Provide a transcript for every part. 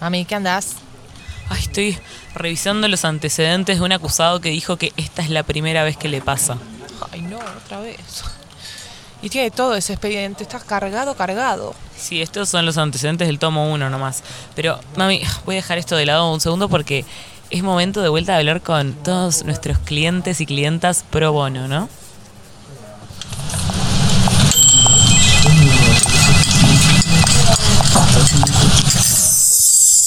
Mami, ¿qué andás? Ay, estoy revisando los antecedentes de un acusado que dijo que esta es la primera vez que le pasa. Ay, no, otra vez. Y tiene todo ese expediente, está cargado, cargado. Sí, estos son los antecedentes del tomo 1 nomás. Pero, mami, voy a dejar esto de lado un segundo porque es momento de vuelta de hablar con todos nuestros clientes y clientas pro bono, ¿no?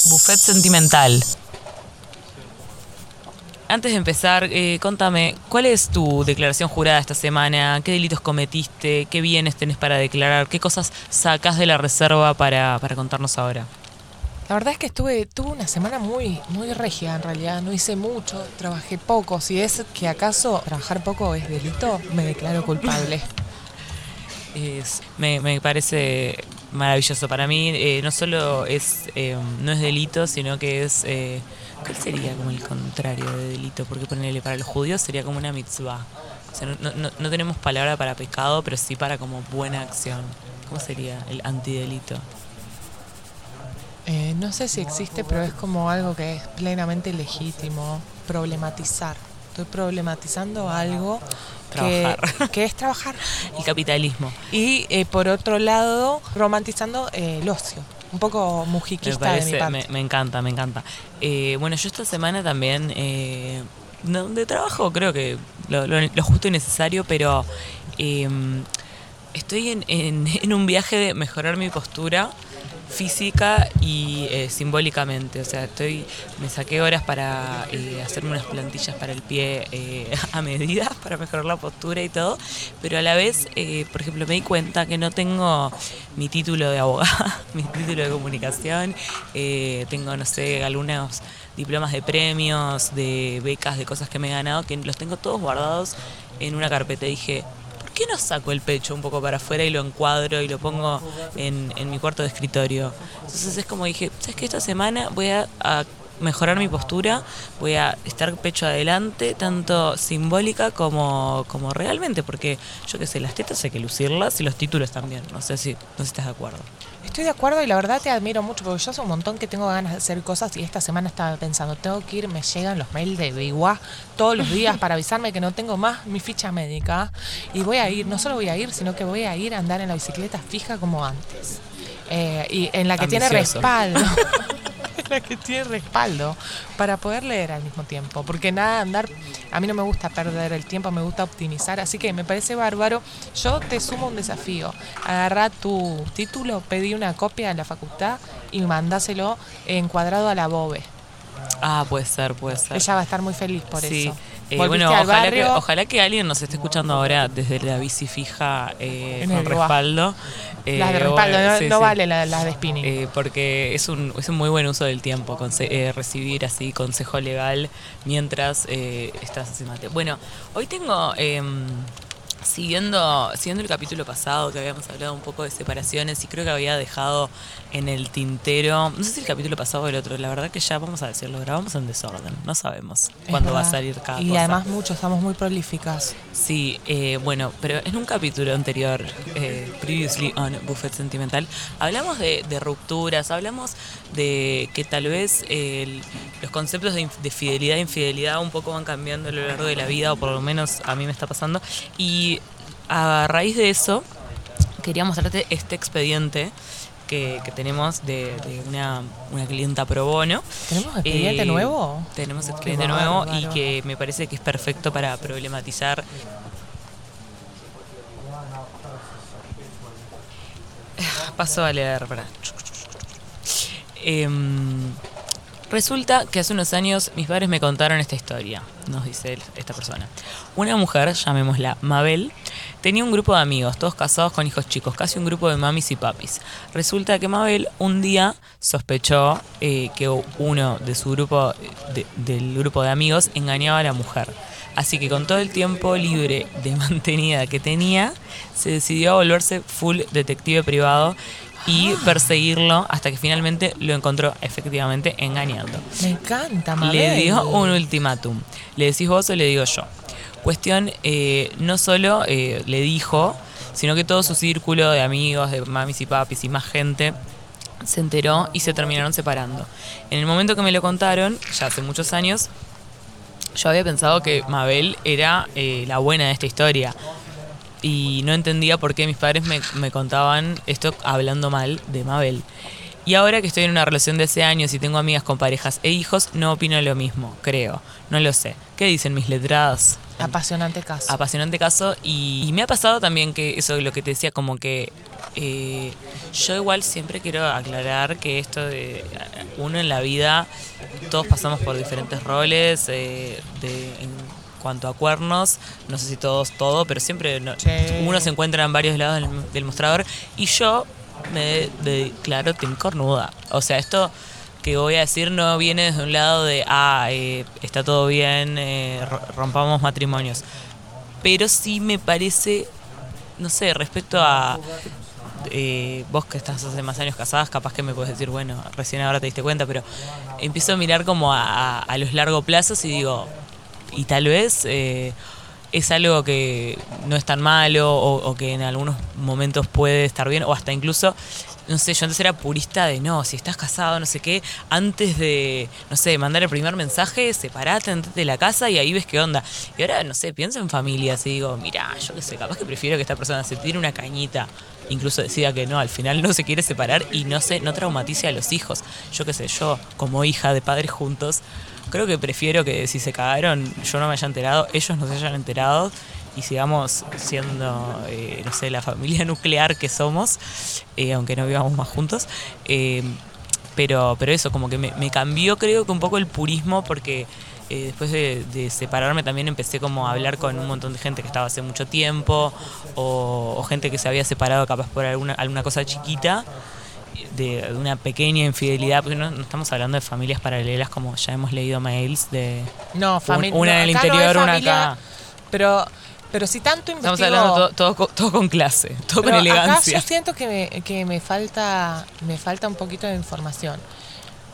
Buffet sentimental. Antes de empezar, eh, contame, ¿cuál es tu declaración jurada esta semana? ¿Qué delitos cometiste? ¿Qué bienes tenés para declarar? ¿Qué cosas sacás de la reserva para, para contarnos ahora? La verdad es que estuve, tuve una semana muy, muy regia en realidad, no hice mucho, trabajé poco. Si es que acaso trabajar poco es delito, me declaro culpable. Es, me, me parece maravilloso. Para mí eh, no solo es eh, no es delito, sino que es eh, ¿cuál sería como el contrario de delito? Porque ponerle para los judíos sería como una mitzvah. O sea, no, no, no tenemos palabra para pecado, pero sí para como buena acción. ¿Cómo sería el antidelito? Eh, no sé si existe, pero es como algo que es plenamente legítimo. Problematizar. Estoy problematizando algo que, que es trabajar. El capitalismo. Y eh, por otro lado, romantizando eh, el ocio. Un poco Me mujiquista de mi parte. me, me encanta, me encanta. Eh, bueno, yo esta semana también eh, de trabajo creo que lo, lo- lo justo y necesario, pero estoy en, en- en un viaje de mejorar mi postura física y eh, simbólicamente. O sea, estoy me saqué horas para eh, hacerme unas plantillas para el pie eh, a medida, para mejorar la postura y todo. Pero a la vez, por ejemplo, me di cuenta que no tengo mi título de abogada, mi título de comunicación. tengo, no sé, algunos diplomas de premios, de becas, de cosas que me he ganado, que los tengo todos guardados en una carpeta. Y dije, ¿por qué no saco el pecho un poco para afuera y lo encuadro y lo pongo en, mi cuarto de escritorio? Entonces es como dije, ¿sabes qué? Esta semana voy a, a mejorar mi postura, voy a estar pecho adelante, tanto simbólica como, como realmente, porque yo qué sé, las tetas hay que lucirlas y los títulos también. No sé si, no sé si estás de acuerdo. Estoy de acuerdo y la verdad te admiro mucho porque yo hace un montón que tengo ganas de hacer cosas y esta semana estaba pensando, tengo que ir, me llegan los mails de Biguá todos los días para avisarme que no tengo más mi ficha médica y voy a ir, no solo voy a ir, sino que voy a ir a andar en la bicicleta fija como antes. Eh, y en la que tiene respaldo. la que tiene respaldo para poder leer al mismo tiempo. Porque nada, andar, a mí no me gusta perder el tiempo, me gusta optimizar. Así que me parece bárbaro. Yo te sumo un desafío. Agarrá tu título, pedí una copia en la facultad y mandáselo encuadrado a la Bobe. Ah, puede ser, puede ser. Ella va a estar muy feliz por sí. eso. Eh, bueno, al ojalá que, barrio, ojalá que alguien nos esté escuchando ahora desde la bici fija eh, con respaldo. Eh, las de respaldo, bueno, no, sí, no sí. vale la- las de spinning. Eh, porque es un, es un muy buen uso del tiempo, conse- eh, recibir así consejo legal mientras eh, estás haciendo. Bueno, hoy tengo, em, siguiendo, siguiendo el capítulo pasado que habíamos hablado un poco de separaciones y creo que había dejado en el tintero, no sé si el capítulo pasado o el otro, la verdad que ya vamos a decirlo, grabamos en desorden, no sabemos Es cuándo va a salir cada Y cosa. además muchos, estamos muy prolíficas. Sí, eh, bueno, pero en un capítulo anterior, eh, previously on Buffet Sentimental, hablamos de, de rupturas, hablamos de que tal vez eh, el- los conceptos de, de fidelidad e infidelidad un poco van cambiando a lo largo de la vida, o por lo menos a mí me está pasando. Y a raíz de eso, quería mostrarte este expediente que, que tenemos de, de una, una clienta pro bono. ¿Tenemos expediente Eh, nuevo? Tenemos expediente nuevo y que me parece que es perfecto para problematizar. Paso a leer, para. resulta que hace unos años mis padres me contaron esta historia, nos dice esta persona. Una mujer, llamémosla Mabel, tenía un grupo de amigos, todos casados con hijos chicos, casi un grupo de mamis y papis. Resulta que Mabel un día sospechó eh, que uno de su grupo, de- del grupo de amigos, engañaba a la mujer. Así que con todo el tiempo libre de mantenida que tenía, se decidió a volverse full detective privado y perseguirlo hasta que finalmente lo encontró efectivamente engañando. Me encanta, Mabel. Le dio un ultimátum. ¿Le decís vos o le digo yo? Cuestión, eh, no solo eh, le dijo, sino que todo su círculo de amigos, de mamis y papis y más gente se enteró y se terminaron separando. En el momento que me lo contaron, ya hace muchos años, yo había pensado que Mabel era eh, la buena de esta historia. Y no entendía por qué mis padres me, contaban esto hablando mal de Mabel. Y ahora que estoy en una relación de hace años y tengo amigas con parejas e hijos, no opino lo mismo, creo. No lo sé. ¿Qué dicen mis letradas? Apasionante caso. Apasionante caso. Y, y me ha pasado también que eso es lo que te decía, como que eh, yo igual siempre quiero aclarar que esto de uno en la vida, todos pasamos por diferentes roles, eh, de, en cuanto a cuernos, no sé si todos todo, pero siempre no- uno se encuentra en varios lados del, del mostrador y yo me declaro team cornuda. O sea, esto que voy a decir no viene desde un lado de, ah, eh, está todo bien, eh, ro- rompamos matrimonios. Pero sí me parece, no sé, respecto a eh, vos que estás hace más años casadas, capaz que me puedes decir, bueno, recién ahora te diste cuenta, pero empiezo a mirar como a, a- a los largos plazos y digo, y tal vez eh, es algo que no es tan malo o, que en algunos momentos puede estar bien o hasta incluso no sé, yo antes era purista de no, si estás casado, no sé qué, antes de, no sé, mandar el primer mensaje, separate, de la casa y ahí ves qué onda. Y ahora, no sé, pienso en familias y digo, mira, yo qué sé, capaz que prefiero que esta persona se tire una cañita, incluso decida que no, al final no se quiere separar y no se, no traumatice a los hijos. Yo qué sé, yo como hija de padres juntos, creo que prefiero que si se cagaron yo no me haya enterado, ellos no se hayan enterado y sigamos siendo, eh, no sé, la familia nuclear que somos, eh, aunque no vivamos más juntos. Eh, pero, pero eso, como que me, cambió creo que un poco el purismo porque eh, después de, de separarme también empecé como a hablar con un montón de gente que estaba hace mucho tiempo o, o gente que se había separado capaz por alguna, alguna cosa chiquita de, de una pequeña infidelidad, porque no, no estamos hablando de familias paralelas como ya hemos leído mails de No, una en el acá no hay interior, una familia, acá. Pero, pero si tanto investigó... Estamos hablando todo, todo, con- todo con clase, todo pero con elegancia. Acá yo siento que me, que me falta me falta un poquito de información.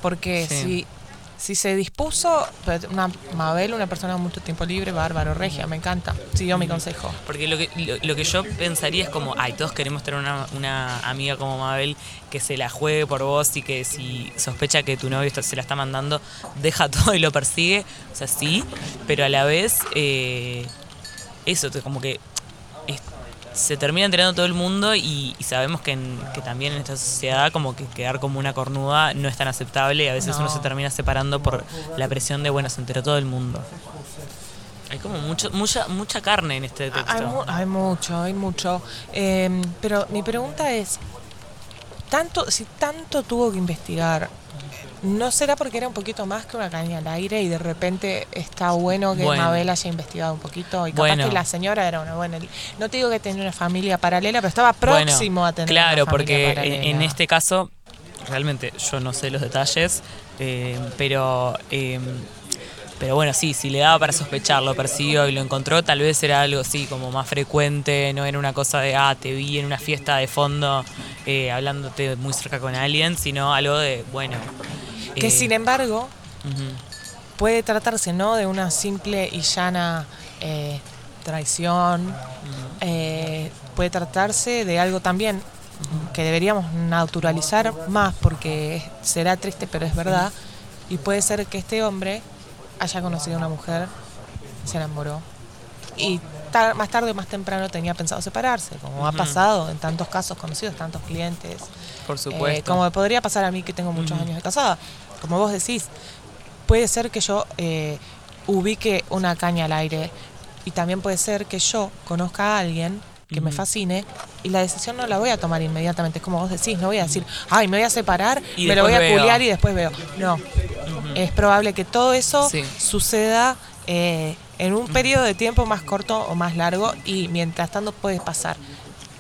Porque Sí. Si, se dispuso, pero una Mabel, una persona con mucho tiempo libre, bárbaro, regia, me encanta. Siguió mi consejo. Porque lo que, lo, lo que yo pensaría es como, ay, todos queremos tener una, una amiga como Mabel que se la juegue por vos y que si sospecha que tu novio está- se la está mandando, deja todo y lo persigue. O sea, sí, pero a la vez, eh, eso, como que es- se termina enterando todo el mundo y, y sabemos que, en- que también en esta sociedad como que quedar como una cornuda no es tan aceptable y a veces No. uno se termina separando por la presión de, bueno, se enteró todo el mundo. Hay como mucho, mucha, mucha carne en este texto. Hay, mu- hay mucho, hay mucho. Eh, pero mi pregunta es, tanto, si tanto tuvo que investigar, ¿no será porque era un poquito más que una caña al aire y de repente está bueno que Bueno. Mabel haya investigado un poquito? Y capaz Bueno. que la señora era una buena... No te digo que tenía una familia paralela, pero estaba próximo Bueno, a tener Claro, una familia porque en, este caso, realmente yo no sé los detalles, eh, pero, eh, pero bueno, sí, si le daba para sospechar, lo persiguió y lo encontró, tal vez era algo así como más frecuente, no era una cosa de, ah, te vi en una fiesta de fondo eh, hablándote muy cerca con alguien, sino algo de, bueno. Que eh, sin embargo puede tratarse no de una simple y llana eh, traición, eh, puede tratarse de algo también que deberíamos naturalizar más porque será triste pero es verdad. Y puede ser que este hombre haya conocido a una mujer, se enamoró y tar- más tarde o más temprano tenía pensado separarse, como ha pasado en tantos casos conocidos, tantos clientes. por Eh, supuesto. como podría pasar a mí que tengo muchos años de casada. Como vos decís, puede ser que yo eh, ubique una caña al aire y también puede ser que yo conozca a alguien que me fascine y la decisión no la voy a tomar inmediatamente. Es como vos decís, no voy a decir, ay, me voy a separar, Y me lo voy a después veo". culiar y después veo. No, es probable que todo eso Sí. suceda eh, en un periodo de tiempo más corto o más largo y mientras tanto puede pasar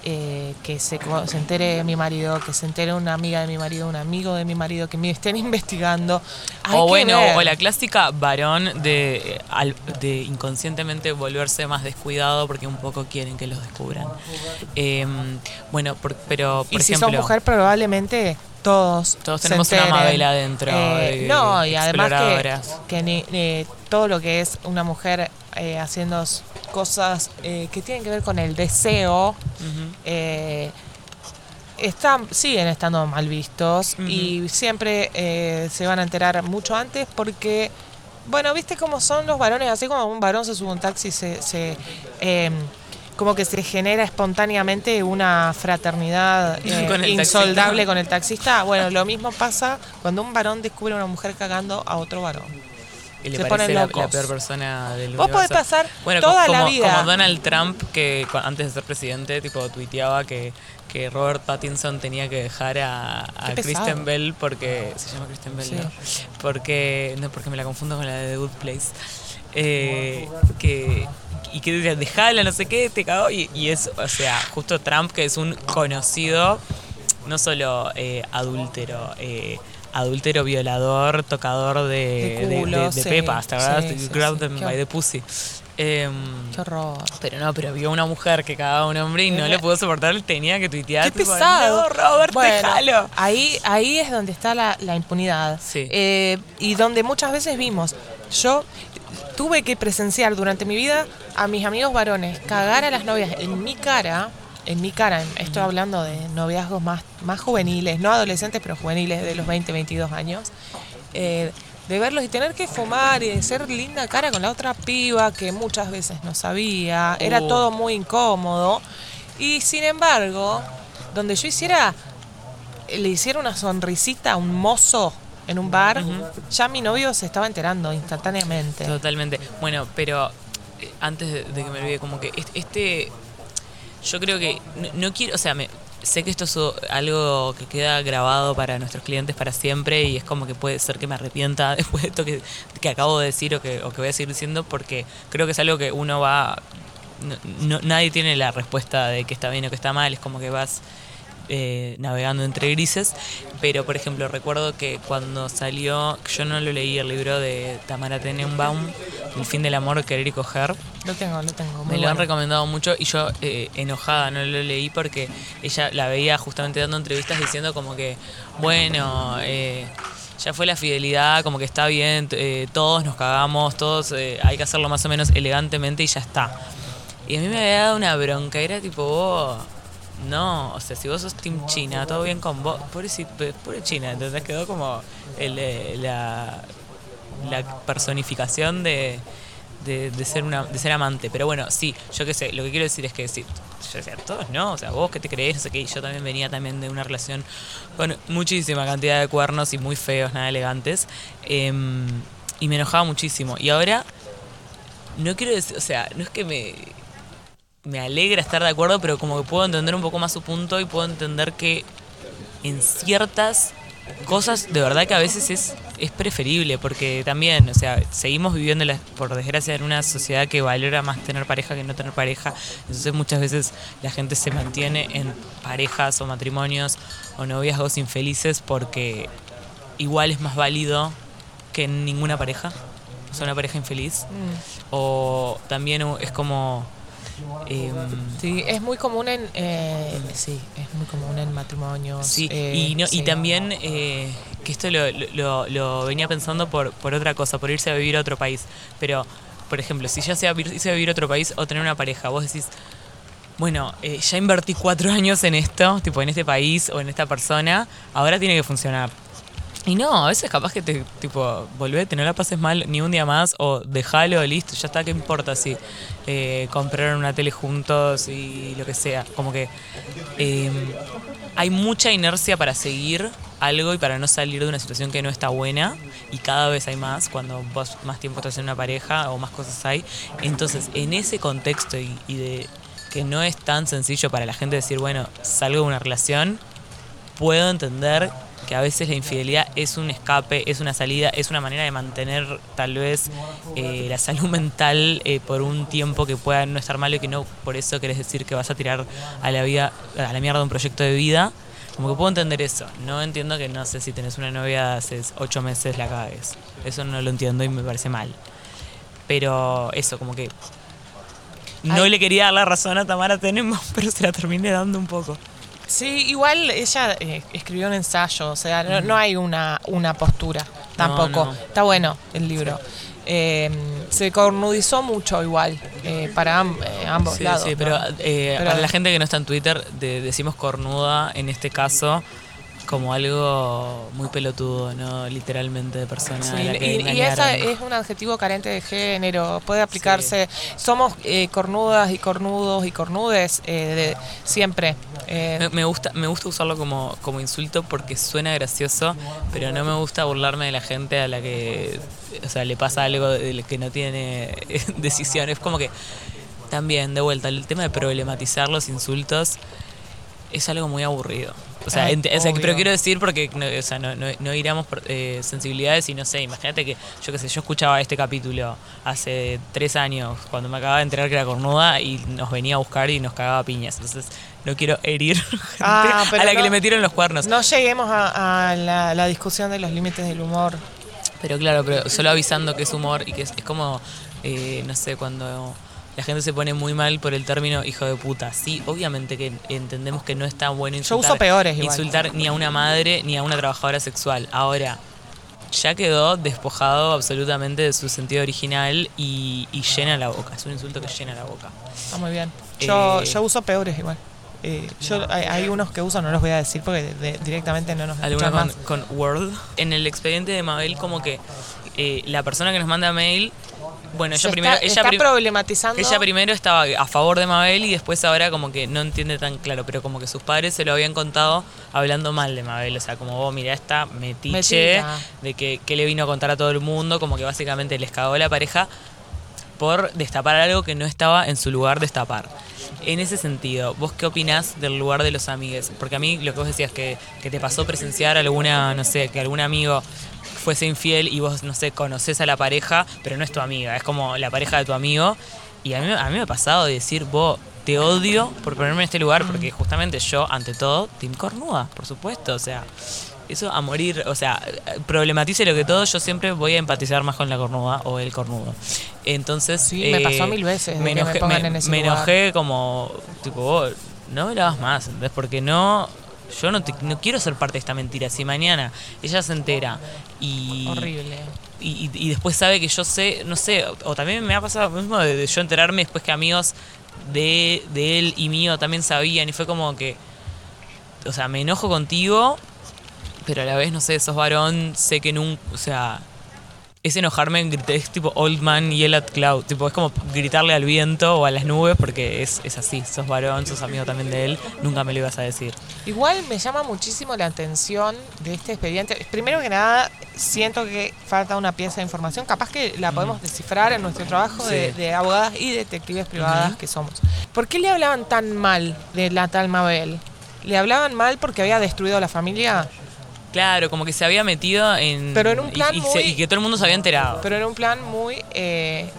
eh, que se, se entere mi marido, que se entere una amiga de mi marido, un amigo de mi marido, que me estén investigando. Hay o bueno, ver. o la clásica varón de, eh, de inconscientemente volverse más descuidado porque un poco quieren que los descubran. Em, bueno, por- pero por y si ejemplo, sos mujer, probablemente todos. Todos tenemos una. Mabel adentro Eh, de no, y además que, que ni- ni todo lo que es una mujer eh, haciendo cosas eh, que tienen que ver con el deseo, eh, están, siguen estando mal vistos y siempre eh, se van a enterar mucho antes porque, bueno, viste cómo son los varones, así como un varón se sube a un taxi, se, se, eh, como que se genera espontáneamente una fraternidad eh, Con insoldable taxista. con el taxista. Bueno, lo mismo pasa cuando un varón descubre a una mujer cagando a otro varón. Y le Se parece la, la peor persona del Vos podés pasar Bueno, toda co- la como, vida. como Donald Trump, que antes de ser presidente, tipo, tuiteaba que, que Robert Pattinson tenía que dejar a, a. Kristen Bell porque... Se llama Kristen Bell, Sí. ¿no? Porque, no, porque me la confundo con la de The Good Place. Eh, que, y que decía, dejala, no sé qué, te cagó. Y, y es, o sea, justo Trump, que es un conocido, no solo eh, adúltero, eh, adúltero, violador, tocador de, De de, culo, de- de sí, pepas, ¿te acuerdas? sí, Grab them by the pussy. Em, Qué horror. pero no, pero vio una mujer que cagaba a un hombre y no Eh, le pudo soportar, tenía que tuitear. Qué tipo, pesado. No, Robert, Bueno, déjalo. Ahí, ahí es donde está la, la impunidad. Sí. Eh, y donde muchas veces vimos. Yo tuve que presenciar durante mi vida a mis amigos varones cagar a las novias en mi cara. En mi cara, estoy hablando de noviazgos más, más juveniles, no adolescentes, pero juveniles de los 20, 22 años. eh, de verlos y tener que fumar y de ser linda cara con la otra piba que muchas veces no sabía. Era Oh. todo muy incómodo. Y sin embargo, donde yo hiciera le hiciera una sonrisita a un mozo en un bar, ya mi novio se estaba enterando instantáneamente. Totalmente. Bueno, pero eh, antes de, que me olvide, como que est- este. Yo creo que no, no quiero. O sea, me, sé que esto es algo que queda grabado para nuestros clientes para siempre y es como que puede ser que me arrepienta después de esto que, que acabo de decir o que, o que voy a seguir diciendo porque creo que es algo que uno va. no- no- nadie tiene la respuesta de que está bien o que está mal, es como que vas eh, navegando entre grises, pero por ejemplo recuerdo que cuando salió, yo no lo leí el libro de Tamara Tenenbaum, El fin del amor, querer y coger, Lo tengo, lo tengo. me lo han recomendado mucho y yo eh, enojada no lo leí porque ella la veía justamente dando entrevistas diciendo como que, bueno, eh, ya fue la fidelidad, como que está bien, eh, todos nos cagamos, todos eh, hay que hacerlo más o menos elegantemente y ya está. Y a mí me había dado una bronca, era tipo, vos, no, o sea, si vos sos Team China, todo bien con vos, pobre, pobre China, entonces quedó como eh, la, personificación de, de, ser una de ser amante. Pero bueno, sí, yo qué sé, lo que quiero decir es que sí, yo decía, todos no, o sea, vos que te crees, no sé qué, yo también venía también de una relación con muchísima cantidad de cuernos y muy feos, nada elegantes. em, y me enojaba muchísimo. Y ahora, no quiero decir, o sea, no es que me, me alegra estar de acuerdo, pero como que puedo entender un poco más su punto y puedo entender que en ciertas cosas de verdad que a veces es, es preferible, porque también, o sea, seguimos viviendo, la- por desgracia, en una sociedad que valora más tener pareja que no tener pareja. Entonces muchas veces la gente se mantiene en parejas o matrimonios o noviazgos infelices porque igual es más válido que en ninguna pareja, o sea, una pareja infeliz. Mm. O también es como... em, Sí, es muy común en. eh, sí, es muy común en matrimonios. Sí, eh, y, no, y también eh, que esto lo, lo- lo venía pensando por, por otra cosa, por irse a vivir a otro país. Pero, por ejemplo, si ya sea irse a vivir a otro país o tener una pareja, vos decís, bueno, eh, ya invertí cuatro años en esto, tipo en este país o en esta persona, ahora tiene que funcionar. Y no, a veces capaz que te, tipo, volvete, no la pases mal ni un día más, o dejalo, listo, ya está, ¿qué importa si eh, compraron una tele juntos y lo que sea? Como que eh, hay mucha inercia para seguir algo y para no salir de una situación que no está buena, y cada vez hay más cuando vos más tiempo estás en una pareja o más cosas hay. Entonces, en ese contexto y, y de que no es tan sencillo para la gente decir, bueno, salgo de una relación, puedo entender que a veces la infidelidad es un escape, es una salida, es una manera de mantener tal vez eh, la salud mental eh, por un tiempo que pueda no estar malo y que no por eso querés decir que vas a tirar a la vida, a la mierda un proyecto de vida. Como que puedo entender eso. No entiendo que no sé si tenés una novia hace ocho meses la cagues. Eso no lo entiendo y me parece mal. Pero eso, como que no Ay. le quería dar la razón a Tamara Tenemos, pero se la terminé dando un poco. Sí, igual ella eh, escribió un ensayo, o sea, no, no hay una, una postura tampoco. no. Está bueno el libro. Eh, se cornudizó mucho igual eh, para eh, ambos Sí, lados. sí, eh, Pero- para la gente que no está en Twitter, de- decimos cornuda en este caso como algo muy pelotudo, no literalmente de persona. a Sí, la que y, y esa es un adjetivo carente de género, puede aplicarse. Somos eh, cornudas y cornudos y cornudes eh, de- siempre. eh, Me, me gusta, me gusta usarlo como, como insulto porque suena gracioso, pero no me gusta burlarme de la gente a la que o sea, le pasa algo que no tiene decisiones. Como que también, de vuelta, el tema de problematizar los insultos es algo muy aburrido. O sea, Ay, ent- o sea, obvio. pero quiero decir porque no, o sea, no, no, no iramos por eh, sensibilidades y no sé, imagínate que yo qué sé, yo escuchaba este capítulo hace tres años cuando me acababa de enterar que era cornuda y nos venía a buscar y nos cagaba piñas. Entonces no quiero herir Ah, a la que le metieron los cuernos. no lleguemos a, a la, la discusión de los límites del humor. Pero claro, pero solo avisando que es humor y que es, es como, eh, no sé, cuando la gente se pone muy mal por el término hijo de puta. Sí, obviamente que entendemos que no está bueno insultar, uso peores igual. insultar ni a una madre ni a una trabajadora sexual. Ahora, ya quedó despojado absolutamente de su sentido original y, y llena la boca. Es un insulto que llena la boca. Está muy bien. Yo, Eh, yo uso peores igual. Eh, yo, hay, hay unos que uso, no los voy a decir porque de- de- directamente no nos ¿Alguna escuchan con, más. con Word? En el expediente de Mabel, como que eh, la persona que nos manda mail, bueno, ella primero... ella está prim- problematizando. Ella primero estaba a favor de Mabel y después ahora como que no entiende tan claro, pero como que sus padres se lo habían contado hablando mal de Mabel, o sea, como vos mirá esta metiche de que, que le vino a contar a todo el mundo, como que básicamente les cagó la pareja por destapar algo que no estaba en su lugar destapar. En ese sentido, ¿vos qué opinás del lugar de los amigues? Porque a mí lo que vos decías, que, que te pasó presenciar alguna, no sé, que algún amigo fuese infiel y vos, no sé, conoces a la pareja, pero no es tu amiga, es como la pareja de tu amigo. Y a mí, a mí me ha pasado de decir, vos, te odio por ponerme en este lugar, porque justamente yo, ante todo, Team Cornuda, por supuesto, o sea, eso a morir, o sea, problematice lo que todo, yo siempre voy a empatizar más con la cornuda o el cornudo. Entonces, Sí, me pasó mil veces de Me que me enojé, pongan me- en ese me lugar. enojé como, tipo, vos, no me la más, ¿entendés? Porque no, yo no, te- no quiero ser parte de esta mentira. Si mañana ella se entera y, Horrible. y, y- y después sabe que yo sé, no sé, o, o también me ha pasado lo mismo de, de yo enterarme después que amigos de, de él y mío también sabían y fue como que, o sea, me enojo contigo, pero a la vez, no sé, sos varón, sé que nunca, o sea, es enojarme, en es tipo old man yell at cloud, tipo, es como gritarle al viento o a las nubes porque es, es así, sos varón, sos amigo también de él, nunca me lo ibas a decir. Igual me llama muchísimo la atención de este expediente. Primero que nada, siento que falta una pieza de información. Capaz que la podemos descifrar en nuestro trabajo de, Sí. de abogadas y detectives privadas que somos. ¿Por qué le hablaban tan mal de la tal Mabel? ¿Le hablaban mal porque había destruido a la familia? Claro, como que se había metido en... Pero en un plan y, se- muy- y que todo el mundo se había enterado. Pero era un plan muy eh,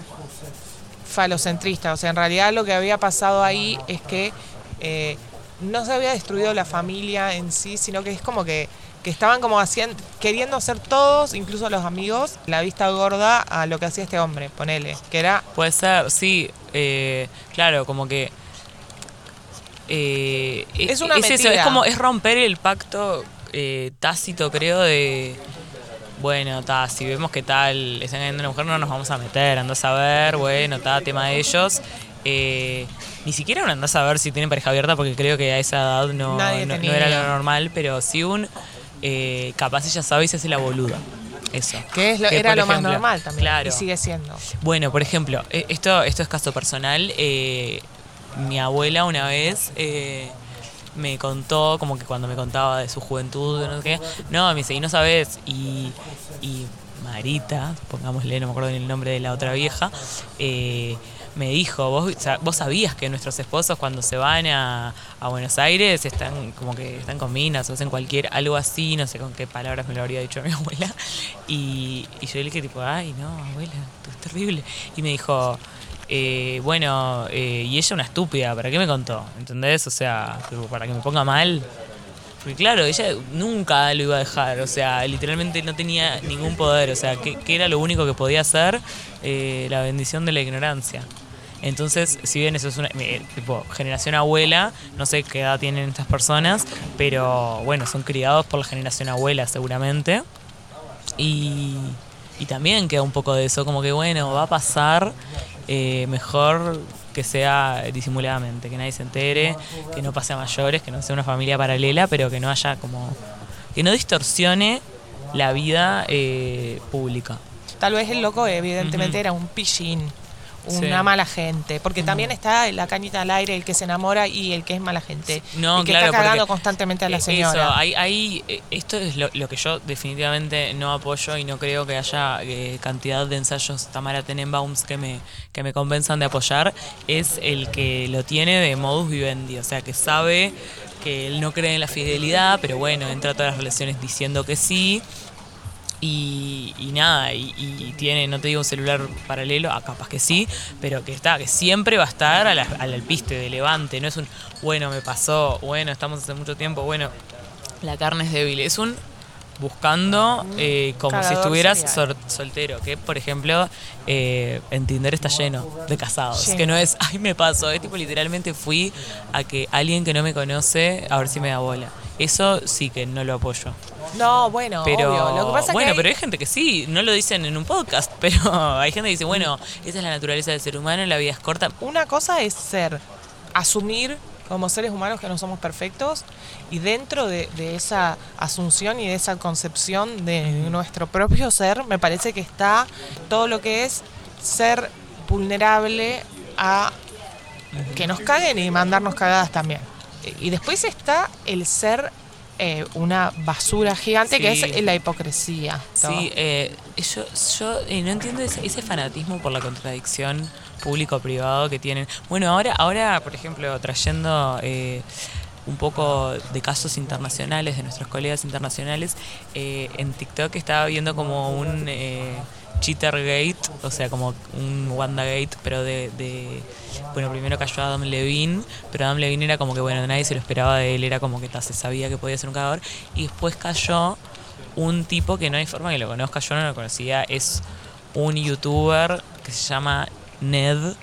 falocentrista. O sea, en realidad lo que había pasado ahí es que eh, no se había destruido la familia en sí, sino que es como que, que estaban como haciendo, queriendo hacer todos, incluso los amigos, la vista gorda a lo que hacía este hombre, ponele, que era Puede ser, sí, eh, claro, como que... eh, Es una eso, metida. es como es romper el pacto eh, tácito, creo, de... Bueno, ta, si vemos que tal están a una mujer, no nos vamos a meter, andás a ver, bueno, ta, tema de ellos. Eh, ni siquiera un andás a ver si tienen pareja abierta, porque creo que a esa edad no, era lo normal, pero sí un... eh, capaz ella sabe y se hace la boluda. Eso. que es lo- Que, era lo más normal también. Claro. Y sigue siendo. Bueno, por ejemplo, eh, esto, esto es caso personal. eh, mi abuela una vez eh, me contó, como que cuando me contaba de su juventud, no sé qué, no, me dice, y no sabes, y, y Marita, pongámosle, no me acuerdo ni el nombre de la otra vieja, eh, me dijo, ¿vos, vos sabías que nuestros esposos cuando se van a, a Buenos Aires están como que están con minas o hacen cualquier, algo así, no sé con qué palabras me lo habría dicho mi abuela. Y, yo le dije tipo, ay no, abuela, esto es terrible. Y me dijo, eh, bueno, eh, y ella una estúpida, ¿para qué me contó? ¿Entendés? O sea, para que me ponga mal. Porque claro, ella nunca lo iba a dejar, o sea, literalmente no tenía ningún poder, o sea, ¿qué, qué era lo único que podía hacer? Eh, la bendición de la ignorancia. Entonces, si bien eso es una eh, tipo generación abuela, no sé qué edad tienen estas personas, pero bueno, son criados por la generación abuela seguramente. Y, y también queda un poco de eso, como que bueno, va a pasar, eh, mejor que sea disimuladamente, que nadie se entere, que no pase a mayores, que no sea una familia paralela, pero que no haya como... que no distorsione la vida eh, pública. Tal vez el loco evidentemente era un pillín, una Sí. mala gente, porque también está la cañita al aire, el que se enamora y el que es mala gente. No, y que claro, está cagando constantemente a la eh, señora. Eso, hay, hay, eh, esto es lo, lo que yo definitivamente no apoyo y no creo que haya eh, cantidad de ensayos Tamara Tenenbaums que me, que me convenzan de apoyar, es el que lo tiene de modus vivendi, o sea, que sabe que él no cree en la fidelidad, pero bueno, entra a todas las relaciones diciendo que sí. Y, y nada, y, y tiene, no te digo un celular paralelo, ah, capaz que sí, pero que está, que siempre va a estar al, al alpiste de levante, no es un, bueno, me pasó, bueno, estamos hace mucho tiempo, bueno, la carne es débil, es un buscando eh, como si estuvieras sol- soltero, que por ejemplo eh, en Tinder está lleno de casados, Lleno. que no es, ay me pasó, es tipo literalmente fui a que alguien que no me conoce a ver si me da bola. Eso sí que no lo apoyo. No, bueno, Pero, obvio. Lo que pasa bueno, que hay- pero hay gente que sí, no lo dicen en un podcast, pero hay gente que dice, bueno, esa es la naturaleza del ser humano, la vida es corta. una cosa es ser, asumir como seres humanos que no somos perfectos y dentro de, de esa asunción y de esa concepción de nuestro propio ser, me parece que está todo lo que es ser vulnerable a que nos caguen y mandarnos cagadas también. Y después está el ser eh, una basura gigante que es la hipocresía. ¿no? Sí, eh, yo, yo eh, no entiendo ese, ese fanatismo por la contradicción público-privado que tienen. Bueno, ahora, ahora por ejemplo, trayendo eh, un poco de casos internacionales, de nuestros colegas internacionales, eh, en TikTok estaba viendo como un eh, cheatergate, o sea, como un WandaGate, pero de, de- Bueno, primero cayó Adam Levine, pero Adam Levine era como que, bueno, nadie se lo esperaba de él, era como que se sabía que podía ser un cagador, y después cayó un tipo que no hay forma que lo conozca, yo no lo conocía, es un youtuber que se llama Ned,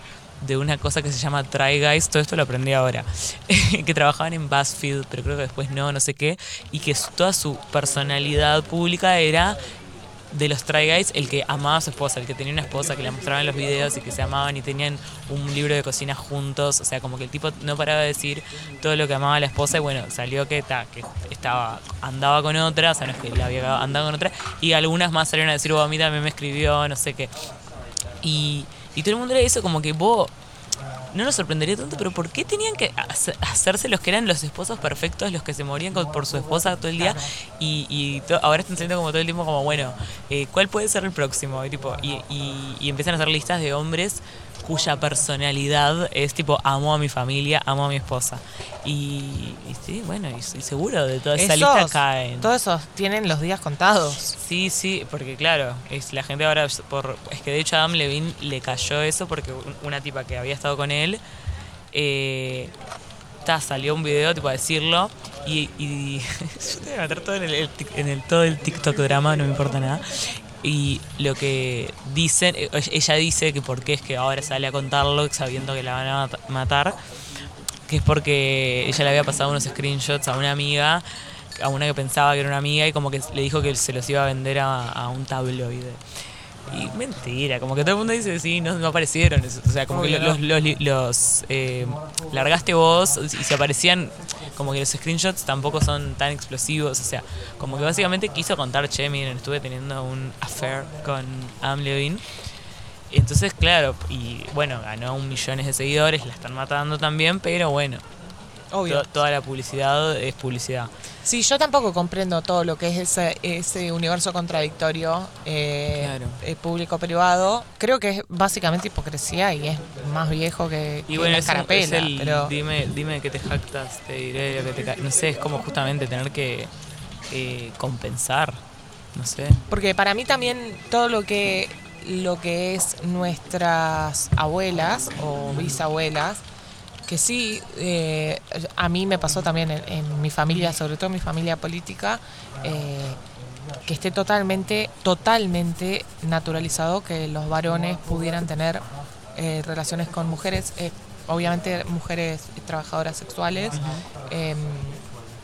de una cosa que se llama Try Guys, todo esto lo aprendí ahora, que trabajaban en BuzzFeed, pero creo que después no, no sé qué, y que toda su personalidad pública era de los Try Guys el que amaba a su esposa, el que tenía una esposa que le mostraba en los videos y que se amaban y tenían un libro de cocina juntos, o sea, como que el tipo no paraba de decir todo lo que amaba a la esposa y bueno, salió que, ta, que estaba andaba con otra, o sea, no es que la había andado con otra, y algunas más salieron a decir, oh, a mí también me escribió, no sé qué. Y, y todo el mundo era eso, como que vos, no nos sorprendería tanto, pero ¿por qué tenían que hace- hacerse los que eran los esposos perfectos, los que se morían con- por su esposa todo el día? Y, y to- ahora están saliendo como todo el tiempo como, bueno, eh, ¿cuál puede ser el próximo? Y, tipo, y, y- y empiezan a hacer listas de hombres cuya personalidad es tipo, amo a mi familia, amo a mi esposa. Y, y sí, bueno, y, y seguro de toda esa lista Esos- caen. Todos esos tienen los días contados. Sí, sí, porque claro, es la gente ahora por es que de hecho a Adam Levine le cayó eso porque un- una tipa que había estado con él eh, ta, salió un video tipo a decirlo y, y yo te voy a meter todo en el, en el todo el TikTok drama, no me importa nada. Y lo que dicen, eh, ella dice que por qué es que ahora sale a contarlo sabiendo que la van a mat- matar, que es porque ella le había pasado unos screenshots a una amiga, a una que pensaba que era una amiga y como que le dijo que se los iba a vender a, a un tabloide. Y mentira, como que todo el mundo dice, sí, no, no aparecieron. O sea, como que los, los, los, los, eh, largaste vos y se aparecían, como que los screenshots tampoco son tan explosivos. O sea, como que básicamente quiso contar, che, miren, estuve teniendo un affair con Adam Levine. Entonces, claro, y bueno, ganó un millones de seguidores, la están matando también, pero bueno, Obvio. to- toda la publicidad es publicidad. Sí, yo tampoco comprendo todo lo que es ese, ese universo contradictorio eh, Claro. eh, público-privado. Creo que es básicamente hipocresía y es más viejo que, Y que bueno, es, un- es carapela. el pero dime, dime que te jactas, te diré lo que te No sé, es como justamente tener que eh, compensar. No sé. porque para mí también todo lo que lo que es nuestras abuelas o bisabuelas que sí eh, a mí me pasó también en, en mi familia sobre todo en mi familia política eh, que esté totalmente totalmente naturalizado que los varones pudieran tener eh, relaciones con mujeres obviamente mujeres trabajadoras sexuales em,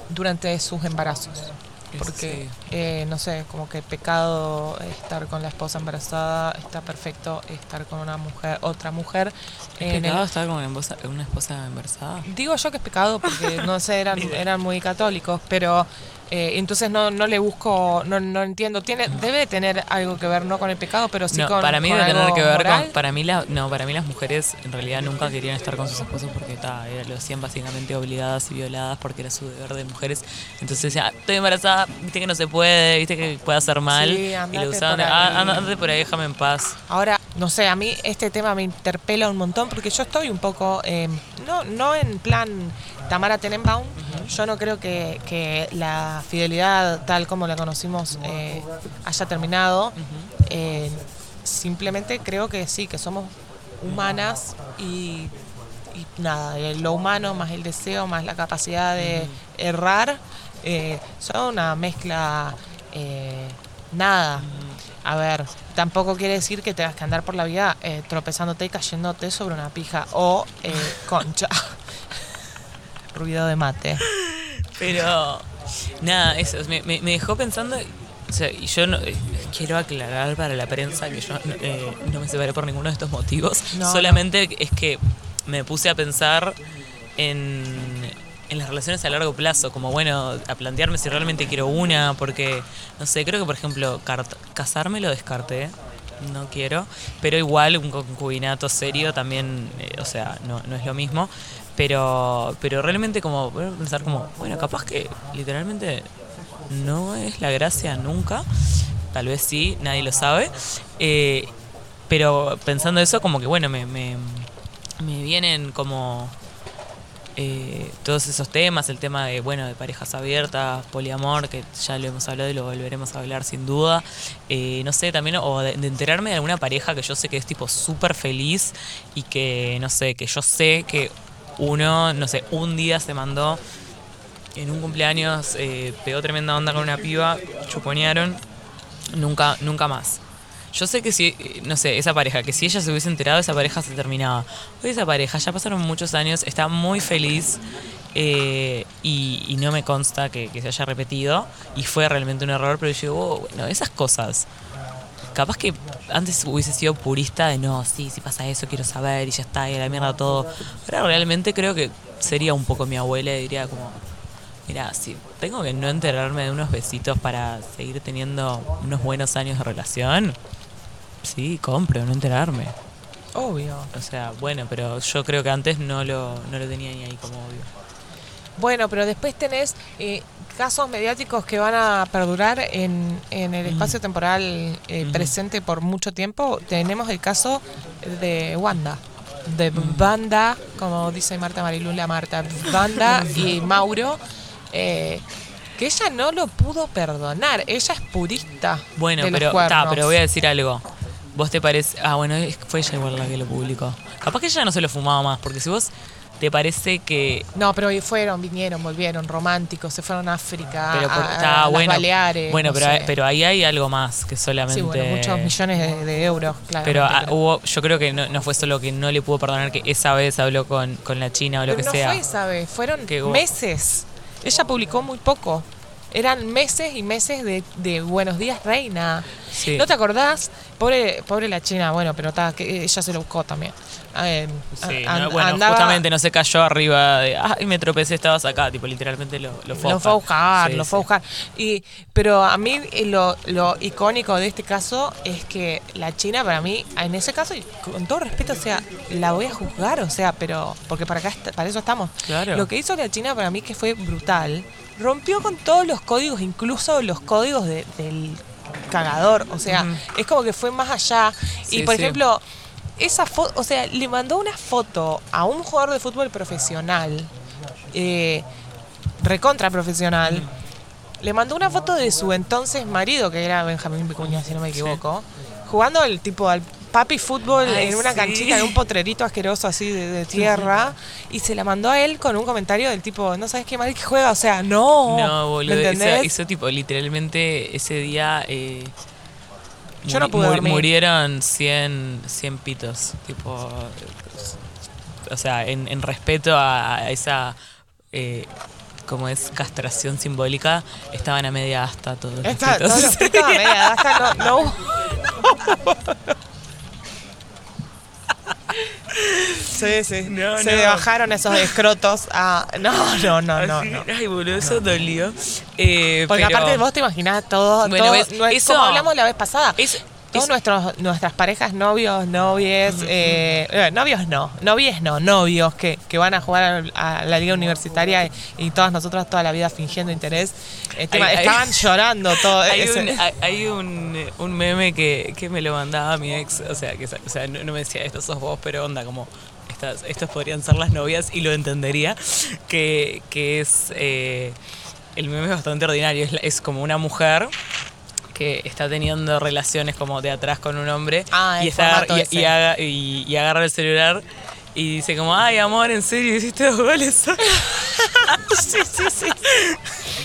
durante sus embarazos Porque, eh, no sé, como que pecado estar con la esposa embarazada, está perfecto estar con una mujer, otra mujer. ¿Es en el- pecado estar con una esposa, una esposa embarazada? Digo yo que es pecado porque, no sé, eran, eran muy católicos, pero eh, entonces no, no le busco, no, no entiendo. Tiene, debe tener algo que ver, no con el pecado, pero sí no, con para mí con debe tener que ver moral. con para mí la, no para mí las mujeres en realidad nunca querían estar con sus esposos porque ta, era- lo hacían básicamente obligadas y violadas porque era su deber de mujeres entonces decía "Ah, estoy embarazada viste que no se puede viste que puede hacer mal Sí, y lo usaban por "Ah, ahí". anda- andate por ahí déjame en paz Ahora, no sé, a mí este tema me interpela un montón porque yo estoy un poco, eh, no, no en plan Tamara Tenenbaum, yo no creo que, que la fidelidad tal como la conocimos eh, haya terminado. Eh, simplemente creo que sí, que somos humanas y, nada, eh, lo humano más el deseo más la capacidad de errar son una mezcla nada. A ver, tampoco quiere decir que tengas que andar por la vida tropezándote y cayéndote sobre una pija o concha. Ruido de mate. Pero nada, eso me, me- me dejó pensando. O sea, y yo no, eh, quiero aclarar para la prensa que yo eh, no me separé por ninguno de estos motivos. No, Solamente es que me puse a pensar en, en las relaciones a largo plazo, como bueno, a plantearme si realmente quiero una, porque, no sé, creo que por ejemplo, casarme lo descarté. No quiero, pero igual un concubinato serio también, eh, o sea, no, no es lo mismo. Pero, pero realmente como pensar como, bueno, capaz que literalmente no es la gracia nunca. Tal vez sí, nadie lo sabe. Eh, pero pensando eso, como que bueno, me, me, me vienen como eh, todos esos temas, el tema de, bueno, de parejas abiertas, poliamor, que ya lo hemos hablado y lo volveremos a hablar sin duda. Eh, no sé, también, o de, de enterarme de alguna pareja que yo sé que es tipo súper feliz y que, no sé, que yo sé que uno, no sé, un día se mandó en un cumpleaños, eh, pegó tremenda onda con una piba, chuponearon, nunca, nunca más. Yo sé que si, eh, no sé, esa pareja, que si ella se hubiese enterado, esa pareja se terminaba. Hoy esa pareja, ya pasaron muchos años, está muy feliz eh, y, no me consta que, que se haya repetido y fue realmente un error, pero yo digo, "Oh, bueno, esas cosas. Capaz que antes hubiese sido purista de no, sí, si pasa eso, quiero saber y ya está, y a la mierda todo. Ahora realmente creo que sería un poco mi abuela y diría como, mira, si tengo que no enterarme de unos besitos para seguir teniendo unos buenos años de relación, sí, compro, no enterarme. Obvio. O sea, bueno, pero yo creo que antes no lo, no lo tenía ni ahí como obvio. Bueno, pero después tenés eh, casos mediáticos que van a perdurar en, en el espacio temporal eh, presente por mucho tiempo. Tenemos el caso de Wanda, de Banda, como dice Marta Marilula Marta, Banda y Mauro, eh, que ella no lo pudo perdonar. Ella es purista. Bueno, de los pero, ta, pero voy a decir algo. ¿Vos te parece.? Ah, bueno, fue ella igual la que lo publicó. Capaz que ella no se lo fumaba más, porque si vos te parece que. No, pero fueron, vinieron, volvieron, románticos, se fueron a África, Pero por- a, las bueno. Baleares. bueno, no pero, pero ahí hay algo más que solamente. Sí, bueno, muchos millones de, de euros, claro. Pero ah, hubo, yo creo que no, no fue solo que no le pudo perdonar que esa vez habló con, con la China o lo que no sea. fue esa vez, fueron meses. Ella publicó muy poco. Eran meses y meses de, de Buenos Días, Reina. Sí. ¿No te acordás? Pobre, pobre la China, bueno, pero ta, que ella se lo buscó también. Eh, Sí, no, bueno, andaba- justamente no se cayó arriba de, ay, me tropecé, estabas acá, tipo, literalmente lo, lo fue a Lo fue a buscar, Sí, lo fue a buscar. Y, pero a mí eh, lo, lo icónico de este caso es que la China, para mí, en ese caso, y con todo respeto, o sea, la voy a juzgar, o sea, pero, porque para acá, para eso estamos. Claro. Lo que hizo la China para mí que fue brutal, rompió con todos los códigos, incluso los códigos de- del cagador, o sea, es como que fue más allá. Sí, y por sí. ejemplo, esa foto, o sea, le mandó una foto a un jugador de fútbol profesional, eh, recontra profesional, le mandó una foto de su entonces marido, que era Benjamín Vicuña, si no me equivoco, jugando el tipo al papi fútbol Ay, en una sí. canchita de un potrerito asqueroso así de, de tierra, y se la mandó a él con un comentario del tipo, no sabes qué mal que juega, o sea, no. No, boludo. ¿me Hizo, entendés? hizo, tipo, literalmente ese día. eh, Yo no pude. Murieron 100, 100 pitos. Tipo. O sea, en, en respeto a, a esa. eh, como es castración simbólica, estaban a media asta todos. los pitos. todos los pitos a media asta no, no Sí, sí. No, Se no. bajaron esos escrotos a. No, no, no, no. Ay, boludo, eso dolió. Eh, Porque pero- aparte vos te imaginás todo, Bueno, todo- es eso- como hablamos la vez pasada. es- todos es- nuestros, nuestras parejas, novios, novies, eh, eh, novios no, novies no, novios que, que van a jugar a, a la liga universitaria y, y todas nosotras toda la vida fingiendo interés, eh, tema- Hay- hay- estaban llorando todo. Hay, ese- un, hay, hay un, un meme que, que me lo mandaba mi ex, o sea, que o sea, no, no me decía, esto sos vos, pero onda, como, estas, estos podrían ser las novias y lo entendería, que, que es, eh, el meme es bastante ordinario, es como una mujer que está teniendo relaciones como de atrás con un hombre Ah, y, está, y, y aga- y- y agarra el celular y dice como, ay amor, en serio, hiciste dos goles. sí, sí, sí.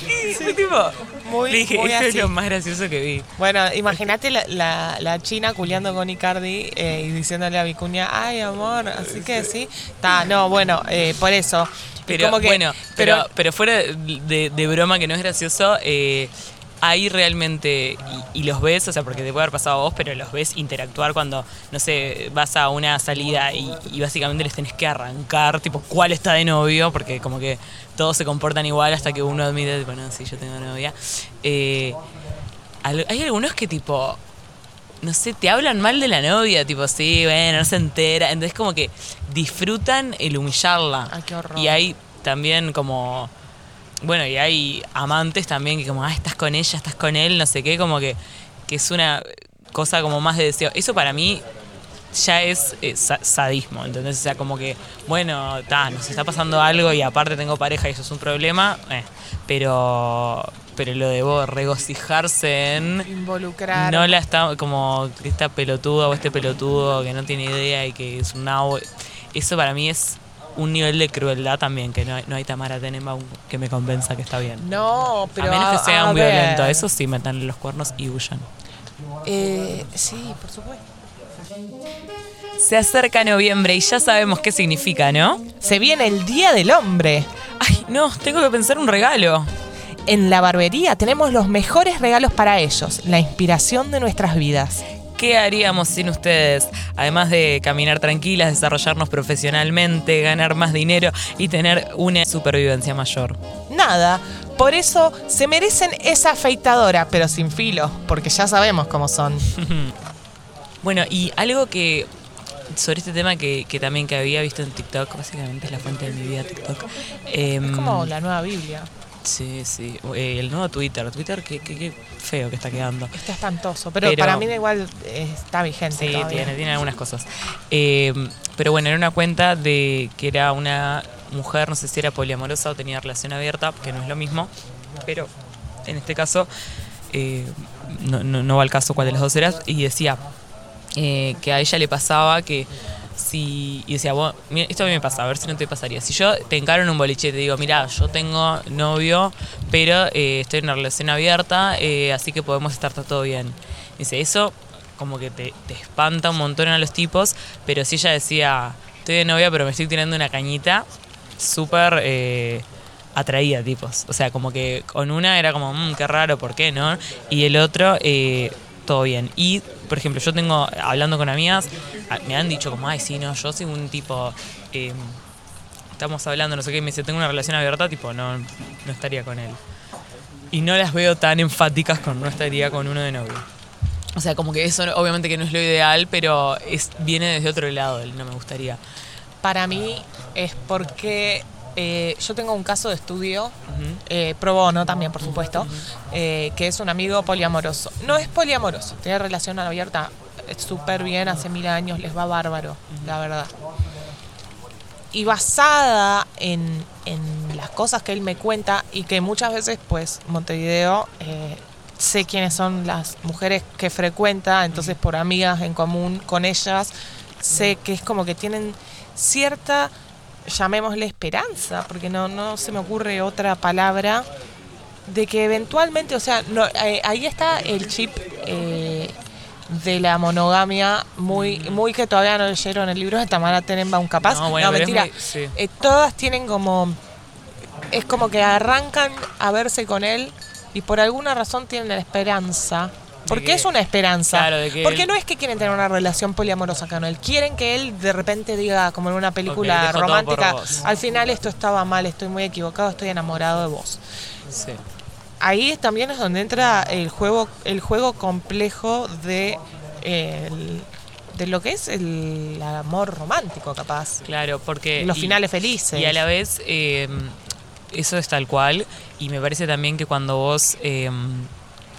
y fue tipo, Muy- le dije, muy esto es lo más gracioso que vi. Bueno, imagínate la, la, la china culiando con Icardi eh, y diciéndole a Vicuña, ay amor, así que sí. Está, no, bueno, eh, por eso. Pero que- bueno, pero, pero fuera de, de broma que no es gracioso, eh, ahí realmente, y, y los ves, o sea, porque te puede haber pasado a vos, pero los ves interactuar cuando, no sé, vas a una salida y, y básicamente les tenés que arrancar, tipo, cuál está de novio, porque como que todos se comportan igual hasta que uno admite, tipo, no, sí, yo tengo novia. Eh, hay algunos que tipo no sé, te hablan mal de la novia, tipo, sí, bueno, no se entera. Entonces como que disfrutan el humillarla. Ay, qué horror. Y hay también como, bueno, y hay amantes también que como, ah, estás con ella, estás con él, no sé qué, como que, que es una cosa como más de deseo. Eso para mí ya es eh, sa- sadismo, entonces, o sea, como que, bueno, ta, nos está pasando algo y aparte tengo pareja y eso es un problema, eh, pero, pero lo debo regocijarse en Involucrar. no la está como esta pelotuda o este pelotudo que no tiene idea y que es un nabo. Eso para mí es un nivel de crueldad también, que no hay, no hay Tamara Tenenbaum que me convenza que está bien. No, pero. a menos que sea a un ver. violento, eso sí, metanle los cuernos y huyan. Eh, sí, por supuesto. Se acerca noviembre y ya sabemos qué significa, ¿no? Se viene el Día del Hombre. Ay, no, tengo que pensar un regalo. En la barbería tenemos los mejores regalos para ellos, la inspiración de nuestras vidas. ¿Qué haríamos sin ustedes? Además de caminar tranquilas, desarrollarnos profesionalmente, ganar más dinero y tener una supervivencia mayor. Nada, por eso se merecen esa afeitadora, pero sin filo, porque ya sabemos cómo son. Bueno, y algo que sobre este tema que, que también que había visto en TikTok, básicamente es la fuente de mi vida TikTok. em, Es como la nueva Biblia. Sí, sí. eh, el nuevo Twitter. Twitter, qué, qué, qué feo que está quedando. Está espantoso, pero, Pero- para mí da igual eh, está vigente. Sí, todavía. tiene, tiene algunas cosas. Eh, pero bueno, era una cuenta de que era una mujer, no sé si era poliamorosa o tenía relación abierta, que no es lo mismo, pero en este caso eh, no, no, no va al caso cuál de las dos era, y decía que a ella le pasaba que si. Y decía, esto a mí me pasa, a ver si no te pasaría. Si yo te encaro en un boliche te digo, mira, yo tengo novio, pero eh, estoy en una relación abierta, eh, así que podemos estar todo bien. Dice, eso como que te, te espanta un montón a los tipos, pero si ella decía, estoy de novia, pero me estoy tirando una cañita, súper eh, atraía tipos. O sea, como que con una era como, mmm, qué raro, ¿por qué no? Y el otro, eh, todo bien. Y, por ejemplo, yo tengo, hablando con amigas, a- me han dicho como, ay, sí, no, yo soy un tipo... eh, estamos hablando, no sé qué, y me dice, tengo una relación abierta, tipo, no, no estaría con él. Y no las veo tan enfáticas con no estaría con uno de novio. O sea, como que eso obviamente que no es lo ideal, pero es, viene desde otro lado, el no me gustaría. Para mí es porque eh, yo tengo un caso de estudio, eh, pro bono también, por supuesto, eh, que es un amigo poliamoroso. No es poliamoroso, tiene relación abierta es súper bien, hace mil años, les va bárbaro, la verdad. Y basada en, en las cosas que él me cuenta y que muchas veces, pues, Montevideo, eh, sé quiénes son las mujeres que frecuenta, entonces por amigas en común con ellas, sé que es como que tienen cierta, llamémosle esperanza, porque no, no se me ocurre otra palabra, de que eventualmente, o sea, no, eh, ahí está el chip eh, de la monogamia, muy, muy que todavía no leyeron el libro de Tamara Tenenbaum capaz. No, bueno, es mentira. muy- sí. Eh, todas tienen como es como que arrancan a verse con él y por alguna razón tienen la esperanza. Porque que- es una esperanza. Claro, de que Porque él- no es que quieren tener una relación poliamorosa con él. Quieren que él de repente diga, como en una película dejo todo por romántica, vos. al final esto estaba mal, estoy muy equivocado, estoy enamorado de vos. Sí. Ahí también es donde entra el juego, el juego complejo de, eh, el- de lo que es el amor romántico, capaz. Claro, porque... Los y- finales felices. Y a la vez, eh, eso es tal cual. Y me parece también que cuando vos eh,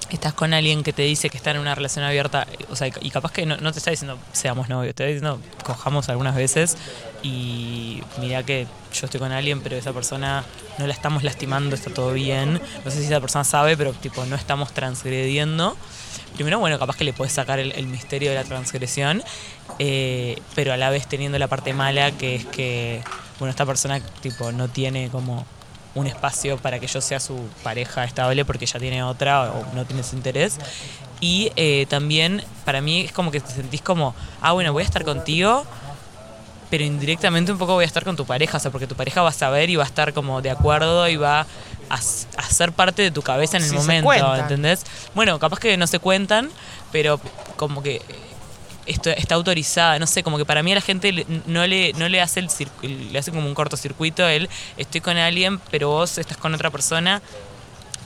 estás con alguien que te dice que está en una relación abierta, o sea, y capaz que no, te está diciendo seamos novios, te está diciendo cojamos algunas veces y mira que yo estoy con alguien, pero esa persona no la estamos lastimando, está todo bien. No sé si esa persona sabe, pero tipo no estamos transgrediendo. Primero, bueno, capaz que le puedes sacar el, el misterio de la transgresión, eh, pero a la vez teniendo la parte mala que es que, bueno, esta persona tipo no tiene como un espacio para que yo sea su pareja estable porque ya tiene otra o no tiene ese interés. Y eh, también para mí es como que te sentís como, ah, bueno, voy a estar contigo, pero indirectamente un poco voy a estar con tu pareja, o sea, porque tu pareja va a saber y va a estar como de acuerdo y va a, a ser parte de tu cabeza en el momento. ¿entendés? Bueno, capaz que no se cuentan, pero como que esto está autorizada, no sé, como que para mí a la gente no le, no le hace el le hace como un cortocircuito el estoy con alguien, pero vos estás con otra persona,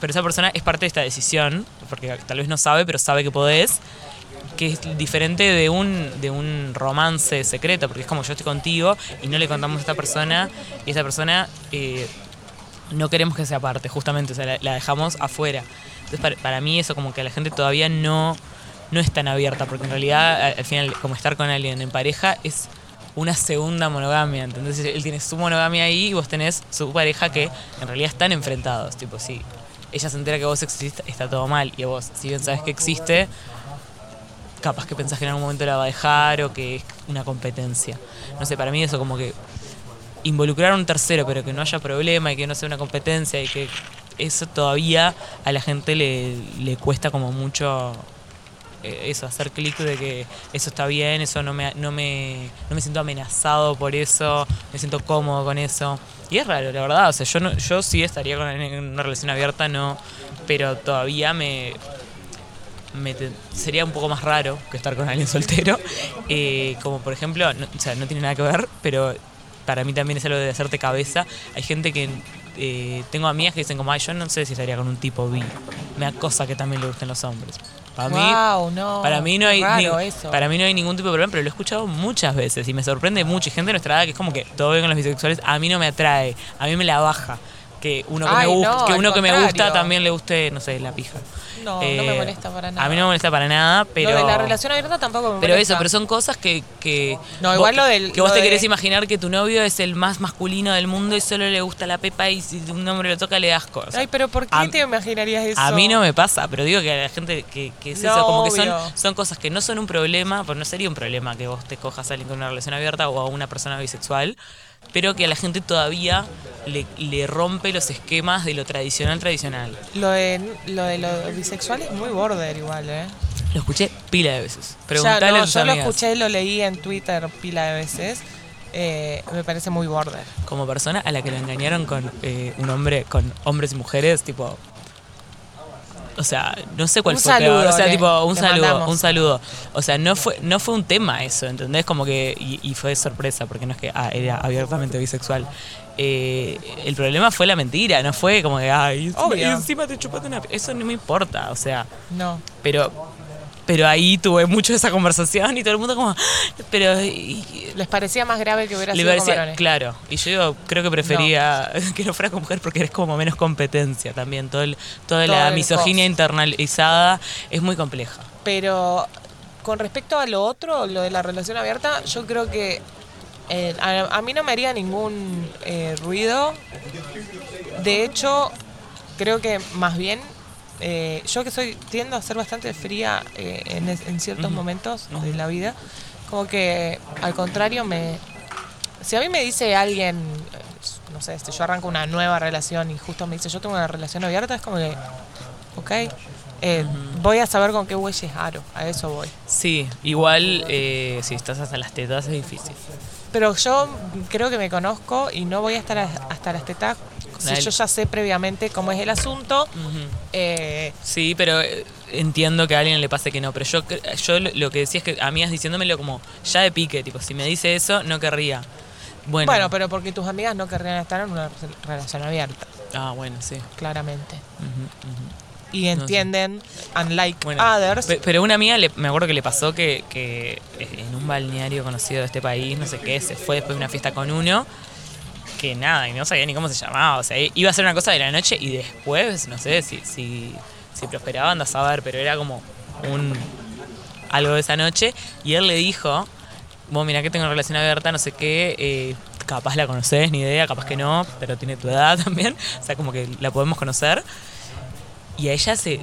pero esa persona es parte de esta decisión, porque tal vez no sabe, pero sabe que podés, que es diferente de un, de un romance secreto, porque es como yo estoy contigo y no le contamos a esta persona, y esa persona eh, no queremos que sea parte, justamente, o sea, la, la dejamos afuera. Entonces, para, para mí eso como que la gente todavía no, no es tan abierta, porque en realidad, al, al final, como estar con alguien en pareja es una segunda monogamia, entonces él tiene su monogamia ahí y vos tenés su pareja que en realidad están enfrentados, tipo, si ella se entera que vos existís, está todo mal, y vos, si bien sabes que existe, capaz que pensás que en algún momento la va a dejar o que es una competencia. No sé, para mí eso como que involucrar a un tercero, pero que no haya problema y que no sea una competencia y que eso todavía a la gente le, le cuesta como mucho eso, hacer clic de que eso está bien, eso no me, no, me, no me siento amenazado por eso, me siento cómodo con eso. Y es raro, la verdad, o sea, yo, no, yo sí estaría con en una relación abierta, no, pero todavía me, me sería un poco más raro que estar con alguien soltero. Eh, como por ejemplo, no, o sea, no tiene nada que ver, pero para mí también es algo de hacerte cabeza. Hay gente que. eh, tengo amigas que dicen como, ay, yo no sé si estaría con un tipo bi. Me da cosa que también le gusten los hombres. Para mí, no. para mí no hay raro ni- eso. para mí no hay ningún tipo de problema, pero lo he escuchado muchas veces y me sorprende mucho. Y gente de nuestra edad que es como que todo bien con los bisexuales, a mí no me atrae, a mí me la baja. Que uno que Ay, me gusta, no, que uno que me gusta también le guste, no sé, la pija. No, no me Eh, molesta para nada. A mí no me molesta para nada, pero. Lo de la relación abierta tampoco me Pero molesta. eso, pero son cosas que. que No, vos- igual lo del- Que vos te de- querés imaginar que tu novio es el más masculino del mundo y solo le gusta la pepa y si un hombre lo toca le das cosas. Ay, pero ¿por qué A- te imaginarías eso? A mí no me pasa, pero digo que a la gente que, que es No, eso, como que son, son cosas que no son un problema, pues no sería un problema que vos te cojas a alguien con una relación abierta o a una persona bisexual, pero que a la gente todavía le, le rompe los esquemas de lo tradicional tradicional. Lo de, lo de lo bisexual es muy border igual, ¿eh? Lo escuché pila de veces. Ya, Preguntale no, a yo lo amigas. escuché, lo leí en Twitter pila de veces. Eh, me parece muy border. Como persona a la que la engañaron con eh, un hombre, con hombres y mujeres, tipo. O sea, no sé cuál Un fue peor. saludo O sea, le- tipo, un saludo, mandamos. un saludo. O sea, no fue, no fue un tema eso, ¿entendés? Como que. Y, y fue sorpresa, porque no es que ah, era abiertamente bisexual. Eh, el problema fue la mentira, no fue como que, ay, Obvio. y encima te chupaste una. Eso no me importa, o sea. No. Pero. Pero ahí tuve mucho esa conversación y todo el mundo como. "Ah, Pero. y- Les parecía más grave que hubiera le sido con parecía, varones. claro. Y yo digo, creo que prefería que no fuera con mujer porque eres como menos competencia también. Todo el, toda Todo la misoginia internalizada es muy compleja. Pero con respecto a lo otro, lo de la relación abierta, yo creo que eh, a, a mí no me haría ningún eh, ruido. De hecho, creo que más bien, eh, yo que soy tiendo a ser bastante fría eh, en, es- en ciertos momentos de la vida, como que al contrario me... Si a mí me dice alguien, no sé, si yo arranco una nueva relación y justo me dice yo tengo una relación abierta, es como que, ok, eh, voy a saber con qué bueyes aro, a eso voy. Sí, igual eh, si estás hasta las tetas es difícil. Pero yo creo que me conozco y no voy a estar hasta las tetas Si yo ya sé previamente cómo es el asunto, eh, Sí, pero eh, entiendo que a alguien le pase que no. Pero yo, yo lo que decía es que amigas diciéndomelo como ya de pique, tipo, si me dice eso, no querría. Bueno. bueno, pero porque tus amigas no querrían estar en una re- relación abierta, Ah, bueno, sí. claramente. Y entienden, unlike Bueno, others, pe- pero una amiga, le- me acuerdo que le pasó que, que en un balneario conocido de este país, no sé qué, se fue después de una fiesta con uno, que nada, y no sabía ni cómo se llamaba. O sea, iba a ser una cosa de la noche y después, no sé si, si, si prosperaba, andas a ver, pero era como un algo de esa noche. Y él le dijo, vos mirá que tengo una relación abierta, no sé qué, eh, capaz la conoces, ni idea, capaz que no, pero tiene tu edad también, o sea, como que la podemos conocer. Y a ella se.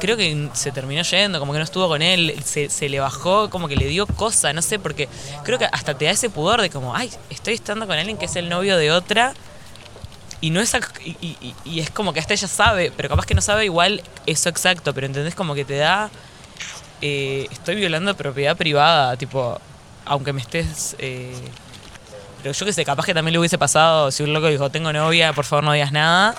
Creo que se terminó yendo, como que no estuvo con él, se, le bajó, como que le dio cosa, no sé, porque creo que hasta te da ese pudor de como, ay, estoy estando con alguien que es el novio de otra. Y no es. y- y es como que hasta ella sabe, pero capaz que no sabe igual eso exacto, pero entendés como que te da. eh, estoy violando propiedad privada, tipo, aunque me estés. eh, pero yo que sé, capaz que también le hubiese pasado si un loco dijo, tengo novia, por favor no digas nada.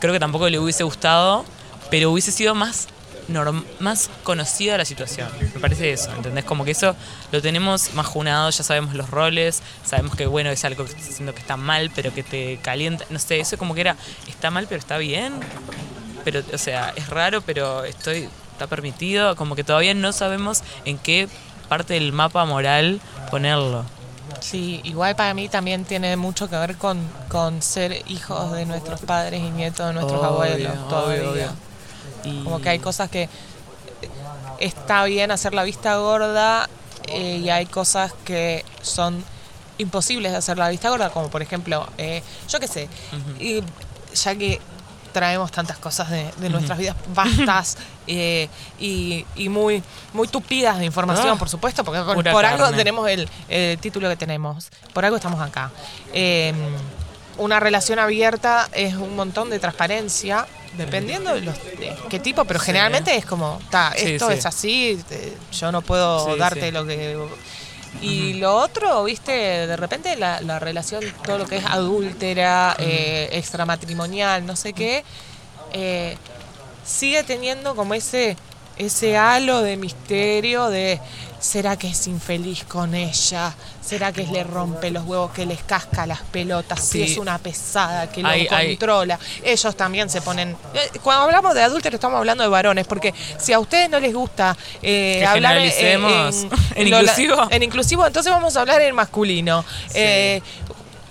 Creo que tampoco le hubiese gustado, pero hubiese sido más, norm- más conocida la situación. Me parece eso, ¿entendés? Como que eso lo tenemos más junado, ya sabemos los roles, sabemos que, bueno, es algo que estás haciendo que está mal, pero que te calienta. No sé, eso como que era, está mal, pero está bien. Pero, o sea, es raro, pero estoy está permitido. Como que todavía no sabemos en qué parte del mapa moral ponerlo. Sí, igual para mí también tiene mucho que ver con, con ser hijos de nuestros padres y nietos de nuestros Obvio, abuelos obvio, todavía. obvio. Y- Como que hay cosas que está bien hacer la vista gorda eh, y hay cosas que son imposibles de hacer la vista gorda, como por ejemplo, eh, yo qué sé, y ya que traemos tantas cosas de, de nuestras vidas vastas eh, y, y muy, muy tupidas de información, Ah, por supuesto, porque por, algo tenemos el, el título que tenemos, por algo estamos acá. Eh, una relación abierta es un montón de transparencia, dependiendo de, los, de qué tipo, pero generalmente es como, ta, Sí, esto sí. es así, yo no puedo darte lo que... Y lo otro, viste, de repente la, la relación, todo lo que es adúltera, eh, extramatrimonial, no sé qué, eh, sigue teniendo como ese, ese halo de misterio de ¿será que es infeliz con ella? ¿Será que le rompe los huevos, que les casca las pelotas? Si Sí. es una pesada, que lo controla. Ellos también se ponen... eh, Cuando hablamos de adúlteros estamos hablando de varones, porque si a ustedes no les gusta eh, hablar en-. ¿En lo- inclusivo? en inclusivo, entonces vamos a hablar en masculino. Eh,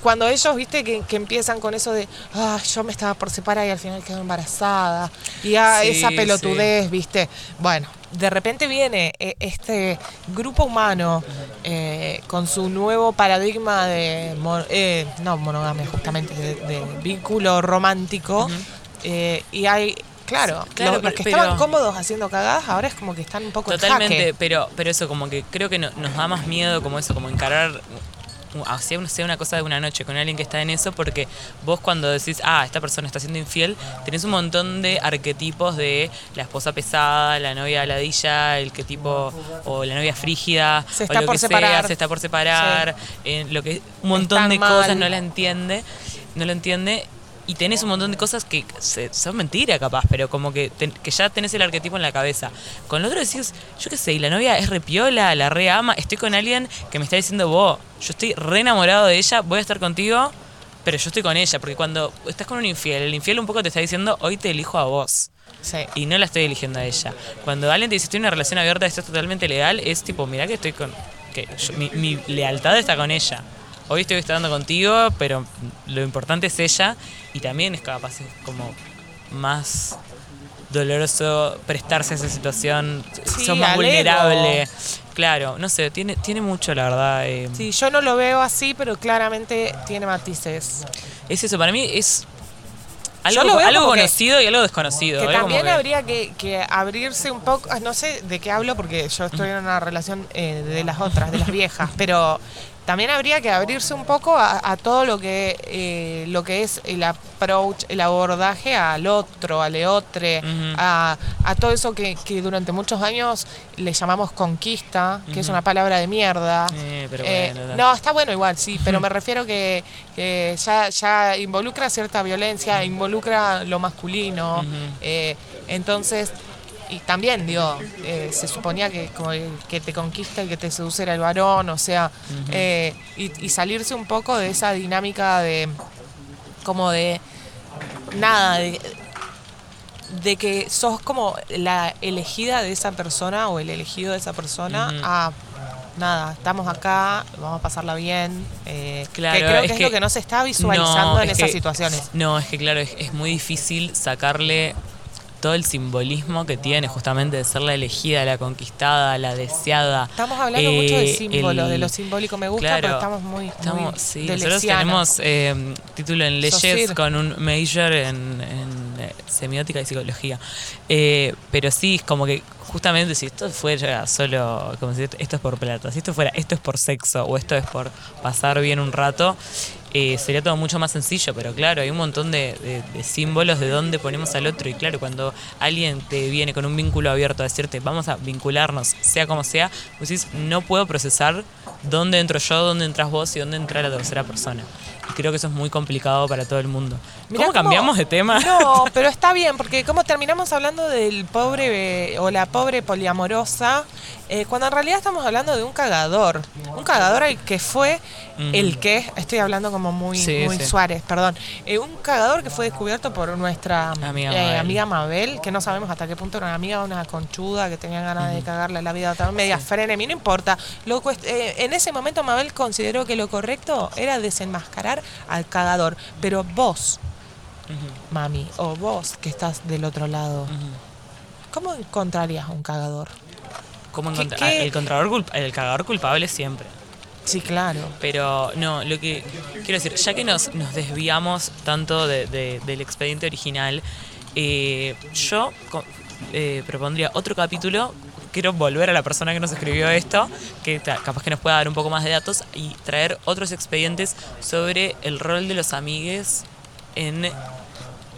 cuando ellos, viste, que, que empiezan con eso de, ah, yo me estaba por separar y al final quedo embarazada. Y ah, Sí, esa sí. pelotudez, viste. Bueno, de repente viene eh, este grupo humano eh, con su nuevo paradigma de, eh, no monogamia, justamente, de, de vínculo romántico. eh, y hay, claro, Claro, los, los que pero- estaban cómodos haciendo cagadas, ahora es como que están un poco en Totalmente, jaque. pero, pero eso, como que creo que no- nos da más miedo como eso, como encarar sea una cosa de una noche con alguien que está en eso, porque vos cuando decís, ah, esta persona está siendo infiel, tenés un montón de arquetipos de la esposa pesada, la novia ladilla, el que tipo, o la novia frígida, Se o está lo por que sea, separar. se está por separar, eh, lo que un montón Están de mal. cosas no la entiende, no lo entiende. Y tenés un montón de cosas que se- son mentira capaz, pero como que, que ya tenés el arquetipo en la cabeza. Con lo otro decís, yo qué sé, y la novia es repiola, la re ama, estoy con alguien que me está diciendo, vos, yo estoy re enamorado de ella, voy a estar contigo, pero yo estoy con ella, porque cuando estás con un infiel, el infiel un poco te está diciendo, hoy te elijo a vos. Sí. Y no la estoy eligiendo a ella. Cuando alguien te dice, estoy en una relación abierta, esto es totalmente legal, es tipo, mirá que estoy con... que yo- mi, mi lealtad está con ella. Hoy estoy estando contigo, pero lo importante es ella. Y también es capaz como más doloroso prestarse a esa situación. Sí, Sos más vulnerable. Claro, no sé, tiene, tiene mucho, la verdad. eh, Sí, yo no lo veo así, pero claramente tiene matices. Es eso, para mí es algo, lo algo que- conocido y algo desconocido. Que también que- habría que, que abrirse un poco, ah, no sé de qué hablo porque yo estoy en una relación eh, de las otras, de las viejas, pero también habría que abrirse un poco a, a todo lo que eh, lo que es el approach, el abordaje al otro, al eotre, Ujú. a, a todo eso que, que durante muchos años le llamamos conquista, que es una palabra de mierda. Eh, pero Eh, bueno, no, está bueno igual, sí, pero me refiero que, que ya, ya involucra cierta violencia, involucra lo masculino. Entonces, y también, digo, eh, se suponía que, como el que te conquista y que te seduce era el varón, o sea, eh, y, y salirse un poco de esa dinámica de, como de, nada, de, de que sos como la elegida de esa persona o el elegido de esa persona a nada, estamos acá, vamos a pasarla bien. eh, Claro, que creo es que es lo que no se está visualizando No, en es esas que- situaciones. No, es que claro, es, es muy difícil sacarle todo el simbolismo que tiene justamente de ser la elegida, la conquistada, la deseada. Estamos hablando mucho de Eh, símbolos, el- de lo simbólico me gusta, Claro, pero estamos muy, Estamos, muy sí, nosotros tenemos eh, título en leyes con un major en, en, eh, semiótica y psicología. Eh, pero sí, es como que justamente si esto fuera solo, como si esto es por plata, si esto fuera esto es por sexo o esto es por pasar bien un rato, eh, sería todo mucho más sencillo. Pero claro, hay un montón de, de- de símbolos de dónde ponemos al otro. Y claro, cuando alguien te viene con un vínculo abierto a decirte vamos a vincularnos, sea como sea, decís no puedo procesar dónde entro yo, dónde entras vos y dónde entra la tercera persona. Y creo que eso es muy complicado para todo el mundo. Mirá ¿Cómo cambiamos de tema? No, pero está bien, porque como terminamos hablando del pobre o la pobre poliamorosa, eh, cuando en realidad estamos hablando de un cagador. Un cagador el que fue, Ujú. el que, estoy hablando como muy, Sí, muy sí. Suárez, perdón. Eh, un cagador que fue descubierto por nuestra Amiga eh, Mabel. amiga Mabel, que no sabemos hasta qué punto era una amiga, una conchuda que tenía ganas de cagarle la vida a otra, media frenemy, no importa. Lo eh, en ese momento Mabel consideró que lo correcto era desenmascarar al cagador. Pero vos, mami, o vos que estás del otro lado. ¿cómo encontrarías un cagador? ¿Cómo ¿Qué- encontrar- qué? El, contrador el cagador culpable siempre. Sí, claro. Pero no, lo que quiero decir, ya que nos, nos desviamos tanto de- de- del expediente original, eh, yo eh, propondría otro capítulo. Quiero volver a la persona que nos escribió esto, que capaz que nos pueda dar un poco más de datos y traer otros expedientes sobre el rol de los amigues en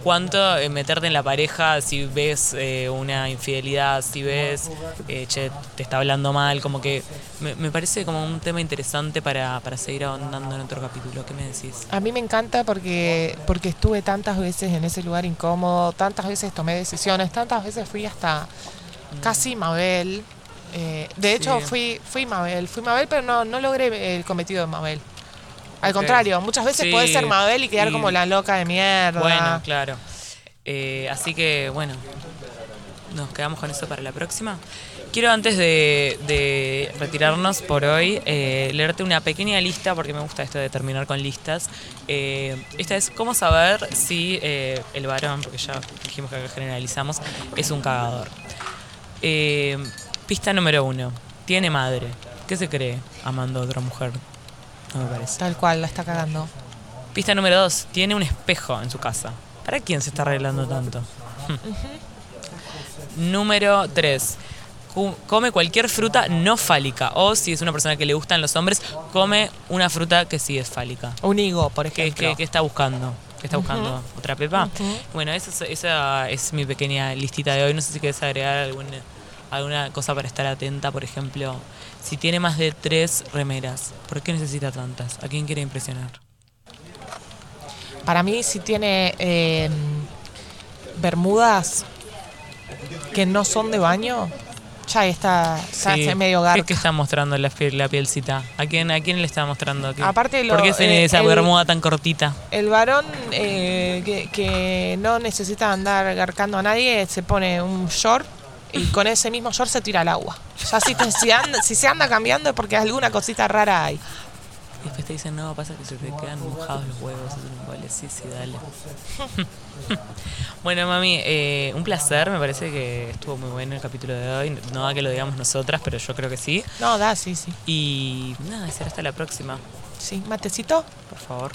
cuánto eh, meterte en la pareja si ves eh, una infidelidad, si ves, eh, te está hablando mal, como que me, me parece como un tema interesante para, para seguir ahondando en otro capítulo. ¿Qué me decís? A mí me encanta porque, porque estuve tantas veces en ese lugar incómodo, tantas veces tomé decisiones, tantas veces fui hasta casi Mabel. Eh, de hecho, Sí. fui, fui Mabel, fui Mabel, pero no, no logré el cometido de Mabel. Al contrario, muchas veces Sí, ser Mabel y quedar como la loca de mierda. Bueno, claro. Eh, así que, bueno, nos quedamos con eso para la próxima. Quiero antes de, de retirarnos por hoy, eh, leerte una pequeña lista, porque me gusta esto de terminar con listas. Eh, esta es cómo saber si eh, el varón, porque ya dijimos que acá generalizamos, es un cagador. Eh, pista número uno, tiene madre. ¿Qué se cree amando a otra mujer? No me parece. Tal cual, la está cagando. Pista número dos, tiene un espejo en su casa. ¿Para quién se está arreglando tanto? número tres, come cualquier fruta no fálica. O si es una persona que le gustan los hombres, come una fruta que sí es fálica. Un higo, por ¿Qué, ejemplo. qué- qué está buscando? ¿Qué está buscando? ¿Otra pepa? Ujú. Bueno, esa es, esa es mi pequeña listita de hoy. No sé si quieres agregar algún- alguna cosa para estar atenta. Por ejemplo, si tiene más de tres remeras, ¿por qué necesita tantas? ¿A quién quiere impresionar? Para mí, si tiene eh, bermudas que no son de baño, ya está, ya Sí. está medio ¿Qué, garca. qué está mostrando la, piel- la pielcita? ¿A quién, ¿A quién le está mostrando? ¿Qué- Aparte lo- ¿Por qué tiene eh, esa el- bermuda tan cortita? El varón eh, que, que no necesita andar garcando a nadie se pone un short y con ese mismo short se tira al agua. Ya si, te- si, anda- si se anda cambiando es porque alguna cosita rara hay. Y después te dicen, no, pasa que se te quedan mojados los huevos. Es un. Sí, sí, dale. bueno, mami, eh, un placer. Me parece que estuvo muy bueno el capítulo de hoy. No da que lo digamos nosotras, pero yo creo que sí. No, da, sí, sí. Y nada, será hasta la próxima, Sí, matecito. por favor.